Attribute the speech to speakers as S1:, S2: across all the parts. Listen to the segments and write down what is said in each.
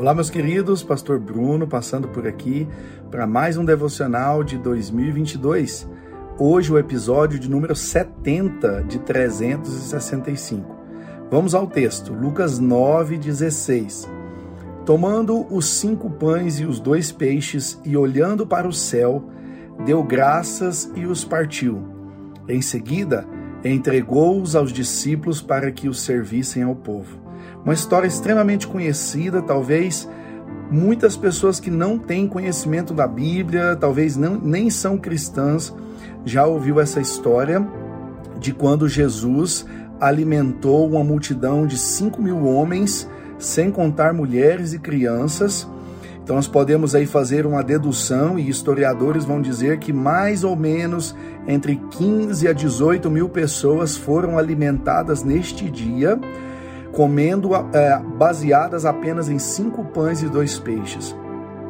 S1: Olá, meus queridos, Pastor Bruno passando por aqui para mais um devocional de 2022. Hoje, o episódio de número 70 de 365. Vamos ao texto, Lucas 9,16. Tomando os cinco pães e os dois peixes e olhando para o céu, deu graças e os partiu. Em seguida, entregou-os aos discípulos para que os servissem ao povo. Uma história extremamente conhecida, talvez muitas pessoas que não têm conhecimento da Bíblia, talvez não, nem são cristãs, já ouviu essa história de quando Jesus alimentou uma multidão de 5 mil homens, sem contar mulheres e crianças. Então nós podemos aí fazer uma dedução e historiadores vão dizer que mais ou menos entre 15 a 18 mil pessoas foram alimentadas neste dia comendo é, baseadas apenas em cinco pães e dois peixes.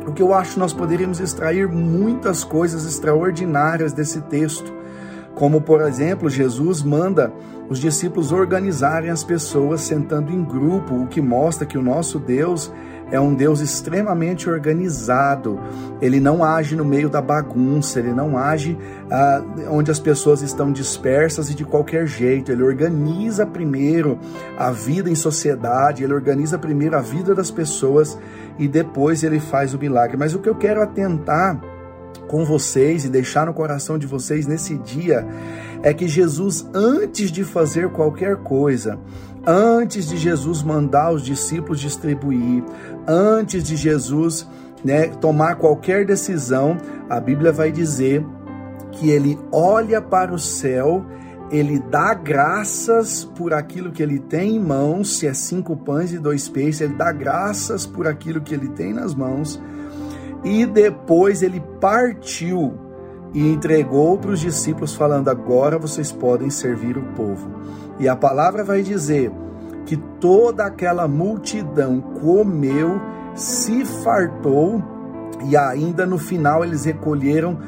S1: O que eu acho nós poderíamos extrair muitas coisas extraordinárias desse texto, como por exemplo, Jesus manda os discípulos organizarem as pessoas sentando em grupo, o que mostra que o nosso Deus é um Deus extremamente organizado. Ele não age no meio da bagunça, ele não age ah, onde as pessoas estão dispersas e de qualquer jeito. Ele organiza primeiro a vida em sociedade, ele organiza primeiro a vida das pessoas e depois ele faz o milagre. Mas o que eu quero atentar com vocês e deixar no coração de vocês nesse dia é que Jesus, antes de fazer qualquer coisa, antes de Jesus mandar os discípulos distribuir, antes de Jesus né, tomar qualquer decisão, a Bíblia vai dizer que ele olha para o céu, ele dá graças por aquilo que ele tem em mãos, se é cinco pães e dois peixes, ele dá graças por aquilo que ele tem nas mãos, e depois ele partiu e entregou para os discípulos, falando: Agora vocês podem servir o povo. E a palavra vai dizer que toda aquela multidão comeu, se fartou, e ainda no final eles recolheram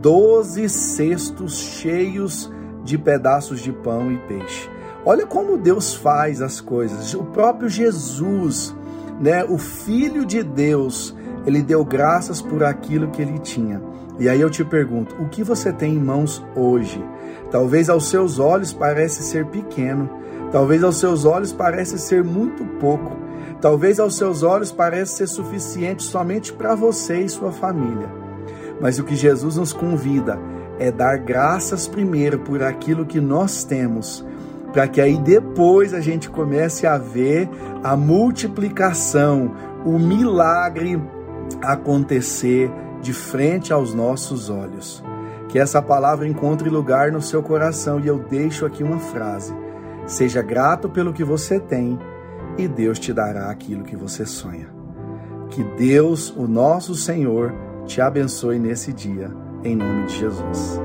S1: doze cestos cheios de pedaços de pão e peixe. Olha como Deus faz as coisas. O próprio Jesus, né, o Filho de Deus, ele deu graças por aquilo que ele tinha. E aí eu te pergunto, o que você tem em mãos hoje? Talvez aos seus olhos parece ser pequeno, talvez aos seus olhos parece ser muito pouco, talvez aos seus olhos parece ser suficiente somente para você e sua família. Mas o que Jesus nos convida é dar graças primeiro por aquilo que nós temos, para que aí depois a gente comece a ver a multiplicação, o milagre acontecer de frente aos nossos olhos. Que essa palavra encontre lugar no seu coração e eu deixo aqui uma frase: Seja grato pelo que você tem e Deus te dará aquilo que você sonha. Que Deus, o nosso Senhor, te abençoe nesse dia, em nome de Jesus.